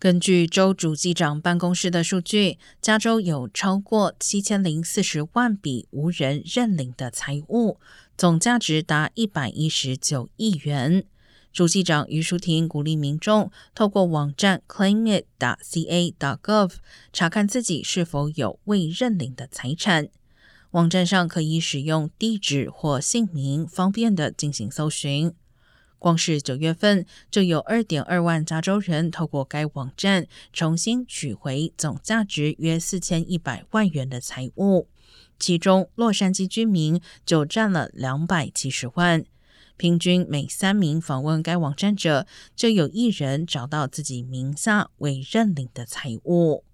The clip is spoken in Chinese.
根据州主机长办公室的数据，加州有超过七千零四十万笔无人认领的财物，总价值达一百一十九亿元。主机长于淑婷鼓励民众透过网站 claimit.ca.gov 查看自己是否有未认领的财产。网站上可以使用地址或姓名，方便的进行搜寻。光是九月份，就有二点二万加州人透过该网站重新取回总价值约四千一百万元的财物，其中洛杉矶居民就占了两百七十万。平均每三名访问该网站者，就有一人找到自己名下未认领的财物。